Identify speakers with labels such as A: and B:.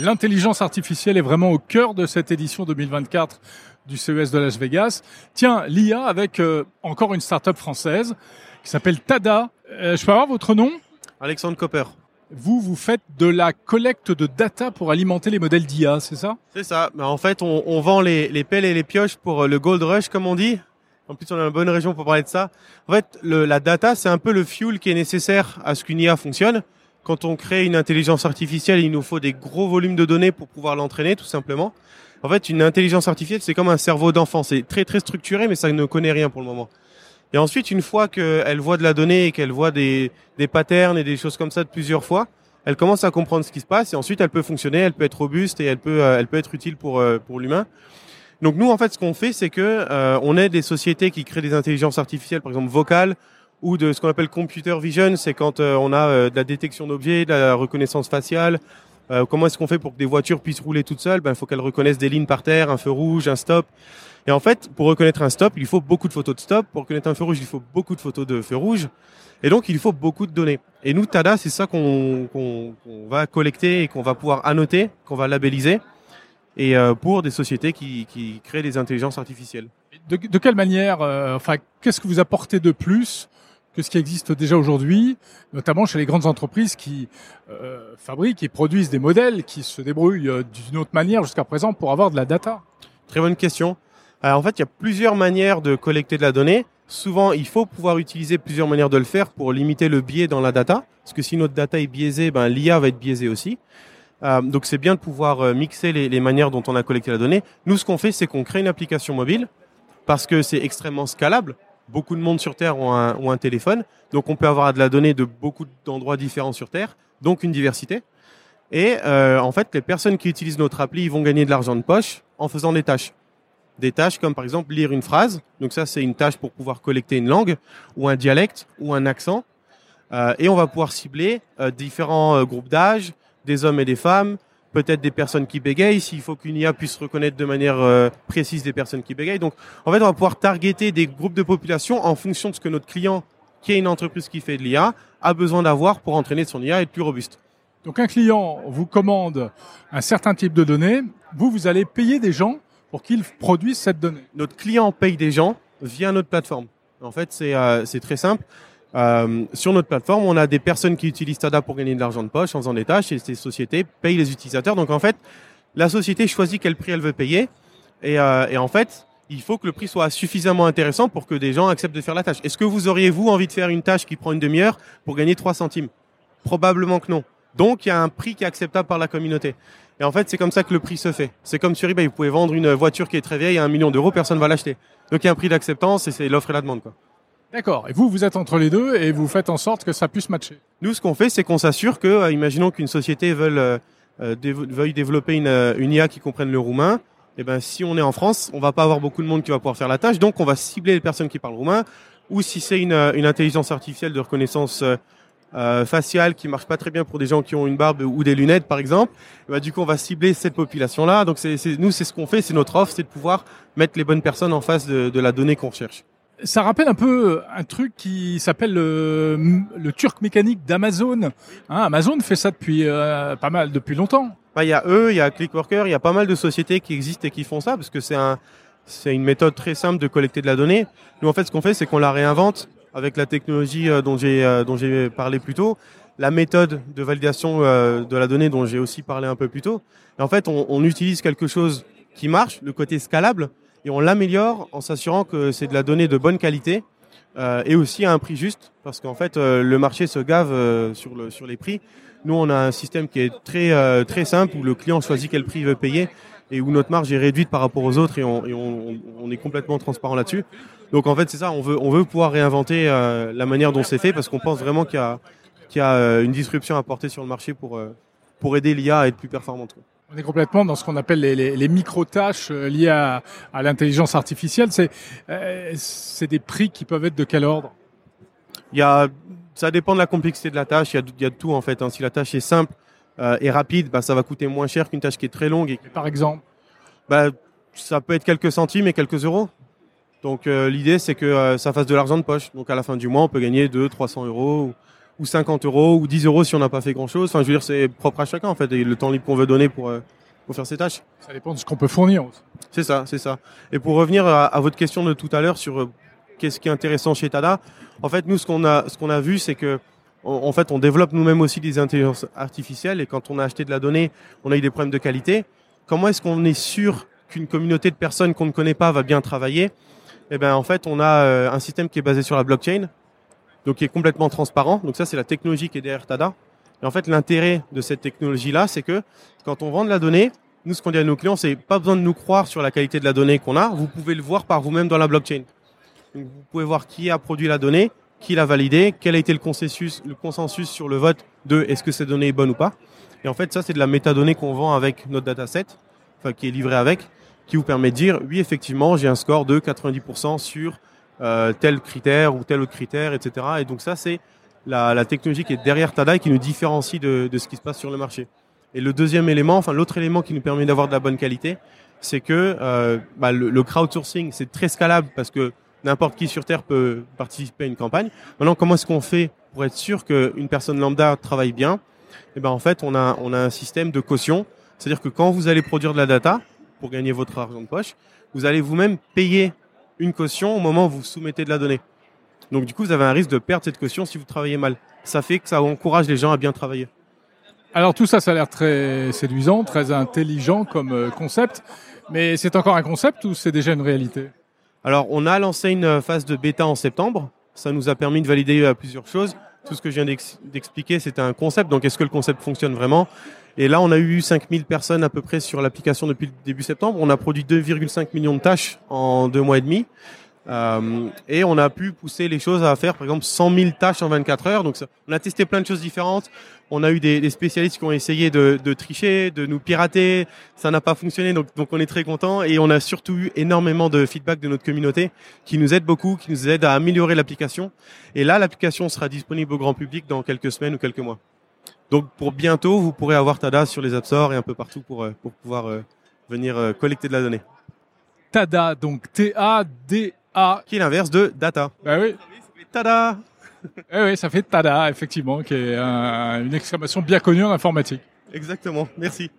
A: L'intelligence artificielle est vraiment au cœur de cette édition 2024 du CES de Las Vegas. Tiens, l'IA avec euh, encore une start-up française qui s'appelle Tada. Euh, je peux avoir votre nom?
B: Alexandre Copper.
A: Vous, vous faites de la collecte de data pour alimenter les modèles d'IA, c'est ça?
B: C'est ça. Mais en fait, on, on vend les, les, pelles et les pioches pour euh, le gold rush, comme on dit. En plus, on a une bonne région pour parler de ça. En fait, le, la data, c'est un peu le fuel qui est nécessaire à ce qu'une IA fonctionne. Quand on crée une intelligence artificielle, il nous faut des gros volumes de données pour pouvoir l'entraîner, tout simplement. En fait, une intelligence artificielle, c'est comme un cerveau d'enfant. C'est très, très structuré, mais ça ne connaît rien pour le moment. Et ensuite, une fois qu'elle voit de la donnée et qu'elle voit des, des patterns et des choses comme ça de plusieurs fois, elle commence à comprendre ce qui se passe et ensuite elle peut fonctionner, elle peut être robuste et elle peut, euh, elle peut être utile pour, euh, pour l'humain. Donc nous, en fait, ce qu'on fait, c'est que euh, on aide des sociétés qui créent des intelligences artificielles, par exemple vocales, ou de ce qu'on appelle computer vision, c'est quand on a de la détection d'objets, de la reconnaissance faciale. comment est-ce qu'on fait pour que des voitures puissent rouler toutes seules? Ben, il faut qu'elles reconnaissent des lignes par terre, un feu rouge, un stop. Et en fait, pour reconnaître un stop, il faut beaucoup de photos de stop. Pour reconnaître un feu rouge, il faut beaucoup de photos de feu rouge. Et donc, il faut beaucoup de données. Et nous, TADA, c'est ça qu'on va collecter et qu'on va pouvoir annoter, qu'on va labelliser, et euh, pour des sociétés qui, créent des intelligences artificielles.
A: De, quelle manière, euh, enfin, qu'est-ce que vous apportez de plus que ce qui existe déjà aujourd'hui, notamment chez les grandes entreprises qui euh, fabriquent et produisent des modèles qui se débrouillent euh, d'une autre manière jusqu'à présent pour avoir de la data
B: Très bonne question. Alors, en fait, il y a plusieurs manières de collecter de la donnée. Souvent, il faut pouvoir utiliser plusieurs manières de le faire pour limiter le biais dans la data. Parce que si notre data est biaisée, ben, l'IA va être biaisée aussi. Euh, donc, c'est bien de pouvoir euh, mixer les, les, manières dont on a collecté la donnée. Nous, ce qu'on fait, c'est qu'on crée une application mobile parce que c'est extrêmement scalable. Beaucoup de monde sur Terre ont un, téléphone. Donc, on peut avoir de la donnée de beaucoup d'endroits différents sur Terre. Donc, une diversité. Et euh, en fait, les personnes qui utilisent notre appli ils vont gagner de l'argent de poche en faisant des tâches des tâches comme par exemple lire une phrase. Donc ça, c'est une tâche pour pouvoir collecter une langue ou un dialecte ou un accent. Euh, et on va pouvoir cibler euh, différents groupes d'âge, des hommes et des femmes, peut-être des personnes qui bégayent, s'il faut qu'une IA puisse reconnaître de manière euh, précise des personnes qui bégayent. Donc en fait, on va pouvoir targeter des groupes de population en fonction de ce que notre client, qui est une entreprise qui fait de l'IA, a besoin d'avoir pour entraîner son IA et être plus robuste.
A: Donc un client vous commande un certain type de données, vous, vous allez payer des gens pour qu'ils produisent cette donnée
B: Notre client paye des gens via notre plateforme. En fait, c'est euh, très simple. Euh, sur notre plateforme, on a des personnes qui utilisent Tada pour gagner de l'argent de poche en faisant des tâches et ces sociétés payent les utilisateurs. Donc en fait, la société choisit quel prix elle veut payer et, euh, et en fait, il faut que le prix soit suffisamment intéressant pour que des gens acceptent de faire la tâche. Est-ce que vous auriez, vous, envie de faire une tâche qui prend une demi-heure pour gagner 3 centimes? Probablement que non. Donc, il y a un prix qui est acceptable par la communauté. Et en fait, c'est comme ça que le prix se fait. C'est comme sur eBay, vous pouvez vendre une voiture qui est très vieille à un million d'euros, personne ne va l'acheter. Donc il y a un prix d'acceptance et c'est l'offre et la demande. quoi.
A: D'accord. Et vous, vous êtes entre les deux et vous faites en sorte que ça puisse matcher.
B: Nous, ce qu'on fait, c'est qu'on s'assure que, euh, imaginons qu'une société veuille, euh, euh développer une, IA qui comprenne le roumain. Eh ben, si on est en France, on va pas avoir beaucoup de monde qui va pouvoir faire la tâche. Donc, on va cibler les personnes qui parlent roumain. Ou si c'est une, une intelligence artificielle de reconnaissance euh, faciale qui marche pas très bien pour des gens qui ont une barbe ou des lunettes par exemple, bah, du coup on va cibler cette population-là. Donc c'est, nous c'est ce qu'on fait, c'est notre offre, c'est de pouvoir mettre les bonnes personnes en face de, de la donnée qu'on cherche.
A: Ça rappelle un peu un truc qui s'appelle le, le turc mécanique d'Amazon. Hein, Amazon fait ça depuis euh, pas mal, depuis longtemps.
B: Bah, il y a eux, il y a Clickworker, il y a pas mal de sociétés qui existent et qui font ça parce que c'est un, c'est une méthode très simple de collecter de la donnée. Nous en fait ce qu'on fait c'est qu'on la réinvente avec la technologie euh, dont j'ai euh, dont j'ai parlé plus tôt, la méthode de validation euh, de la donnée dont j'ai aussi parlé un peu plus tôt. Et en fait, on, on utilise quelque chose qui marche, le côté scalable, et on l'améliore en s'assurant que c'est de la donnée de bonne qualité euh, et aussi à un prix juste, parce qu'en fait, euh, le marché se gave euh, sur, le, sur les prix. Nous, on a un système qui est très, très simple, où le client choisit quel prix il veut payer, et où notre marge est réduite par rapport aux autres, et on, est complètement transparent là-dessus. Donc en fait, c'est ça, on veut, on veut pouvoir réinventer la manière dont c'est fait parce qu'on pense vraiment qu'il y a, y a une disruption à porter sur le marché pour, pour aider l'IA à être plus performante.
A: On est complètement dans ce qu'on appelle les, les, les micro-tâches liées à, à l'intelligence artificielle. C'est euh, c'est des prix qui peuvent être de quel ordre?
B: Il y a, ça dépend de la complexité de la tâche. Il y a, il y a de tout en fait. Hein. Si la tâche est simple euh, et rapide, bah, ça va coûter moins cher qu'une tâche qui est très longue. Et...
A: Par exemple?
B: Bah, Ça peut être quelques centimes et quelques euros. Donc euh, l'idée c'est que euh, ça fasse de l'argent de poche. Donc à la fin du mois, on peut gagner 2 300 euros ou 50 euros, ou 10 euros si on n'a pas fait grand-chose. Enfin, je veux dire, c'est propre à chacun en fait, et le temps libre qu'on veut donner pour, euh, pour faire ses tâches.
A: Ça dépend de ce qu'on peut fournir. aussi.
B: C'est ça, c'est ça. Et pour revenir à, à votre question de tout à l'heure sur euh, qu'est-ce qui est intéressant chez Tada, en fait, nous, ce qu'on a, ce qu'on a vu, c'est que en fait, on développe nous-mêmes aussi des intelligences artificielles, et quand on a acheté de la donnée, on a eu des problèmes de qualité. Comment est-ce qu'on est sûr qu'une communauté de personnes qu'on ne connaît pas va bien travailler? Eh ben, en fait, on a euh, un système qui est basé sur la blockchain, donc qui est complètement transparent. Donc ça, c'est la technologie qui est derrière Tada. Et en fait, l'intérêt de cette technologie-là, c'est que quand on vend de la donnée, nous, ce qu'on dit à nos clients, c'est pas besoin de nous croire sur la qualité de la donnée qu'on a. Vous pouvez le voir par vous-même dans la blockchain. Vous pouvez voir qui a produit la donnée, qui l'a validée, quel a été le consensus, le consensus sur le vote de est-ce que cette donnée est bonne ou pas. Et en fait, ça, c'est de la métadonnée qu'on vend avec notre dataset, enfin, qui est livré avec, qui vous permet de dire, oui, effectivement, j'ai un score de 90% sur euh, tel critère ou tel autre critère, etc. Et donc ça, c'est la, technologie qui est derrière Tada et qui nous différencie de, ce qui se passe sur le marché. Et le deuxième élément, enfin l'autre élément qui nous permet d'avoir de la bonne qualité, c'est que euh, bah, le, crowdsourcing, c'est très scalable parce que n'importe qui sur Terre peut participer à une campagne. Maintenant, comment est-ce qu'on fait pour être sûr qu'une personne lambda travaille bien? Eh ben, en fait, on a, on a un système de caution. C'est-à-dire que quand vous allez produire de la data pour gagner votre argent de poche, vous allez vous-même payer une caution au moment où vous soumettez de la donnée. Donc, du coup, vous avez un risque de perdre cette caution si vous travaillez mal. Ça fait que ça encourage les gens à bien travailler.
A: Alors tout ça, ça a l'air très séduisant, très intelligent comme euh, concept, mais c'est encore un concept ou c'est déjà une réalité?
B: Alors, on a lancé une phase de bêta en septembre. Ça nous a permis de valider euh, plusieurs choses. Tout ce que je viens d'ex- d'expliquer, c'était un concept. Donc, est-ce que le concept fonctionne vraiment? Et là, on a eu 5000 personnes à peu près sur l'application depuis le début septembre. On a produit 2,5 millions de tâches en deux mois et demi. Euh, et on a pu pousser les choses à faire, par exemple, 100 000 tâches en 24 heures. Donc, on a testé plein de choses différentes. On a eu des, des spécialistes qui ont essayé de, de tricher, de nous pirater. Ça n'a pas fonctionné, donc, donc on est très content. Et on a surtout eu énormément de feedback de notre communauté qui nous aide beaucoup, qui nous aide à améliorer l'application. Et là, l'application sera disponible au grand public dans quelques semaines ou quelques mois. Donc, pour bientôt, vous pourrez avoir Tada sur les App Store et un peu partout pour, euh, pour pouvoir euh, venir euh, collecter de la donnée.
A: Tada, donc T-A-D-A.
B: Qui est l'inverse de data.
A: Bah oui,
B: Tada
A: eh oui, ça fait Tada, effectivement, qui est un- une exclamation bien connue en informatique.
B: Exactement, merci.